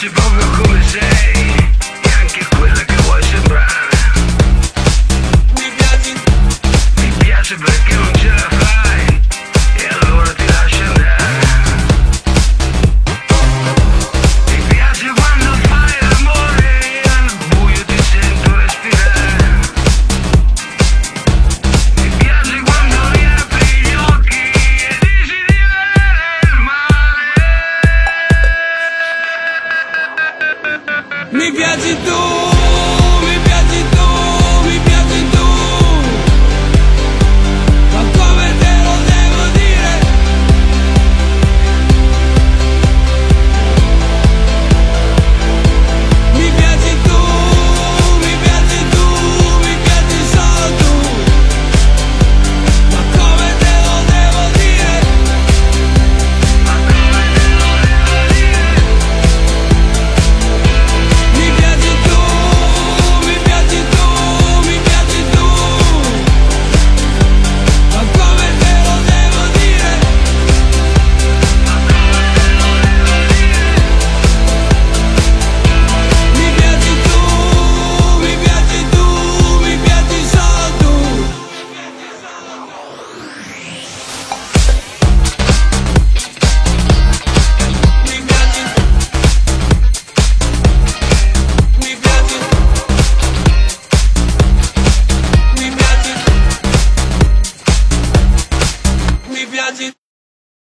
piace proprio come sei E anche quella che vuoi sembrare. Mi piace Mi piace perché you do?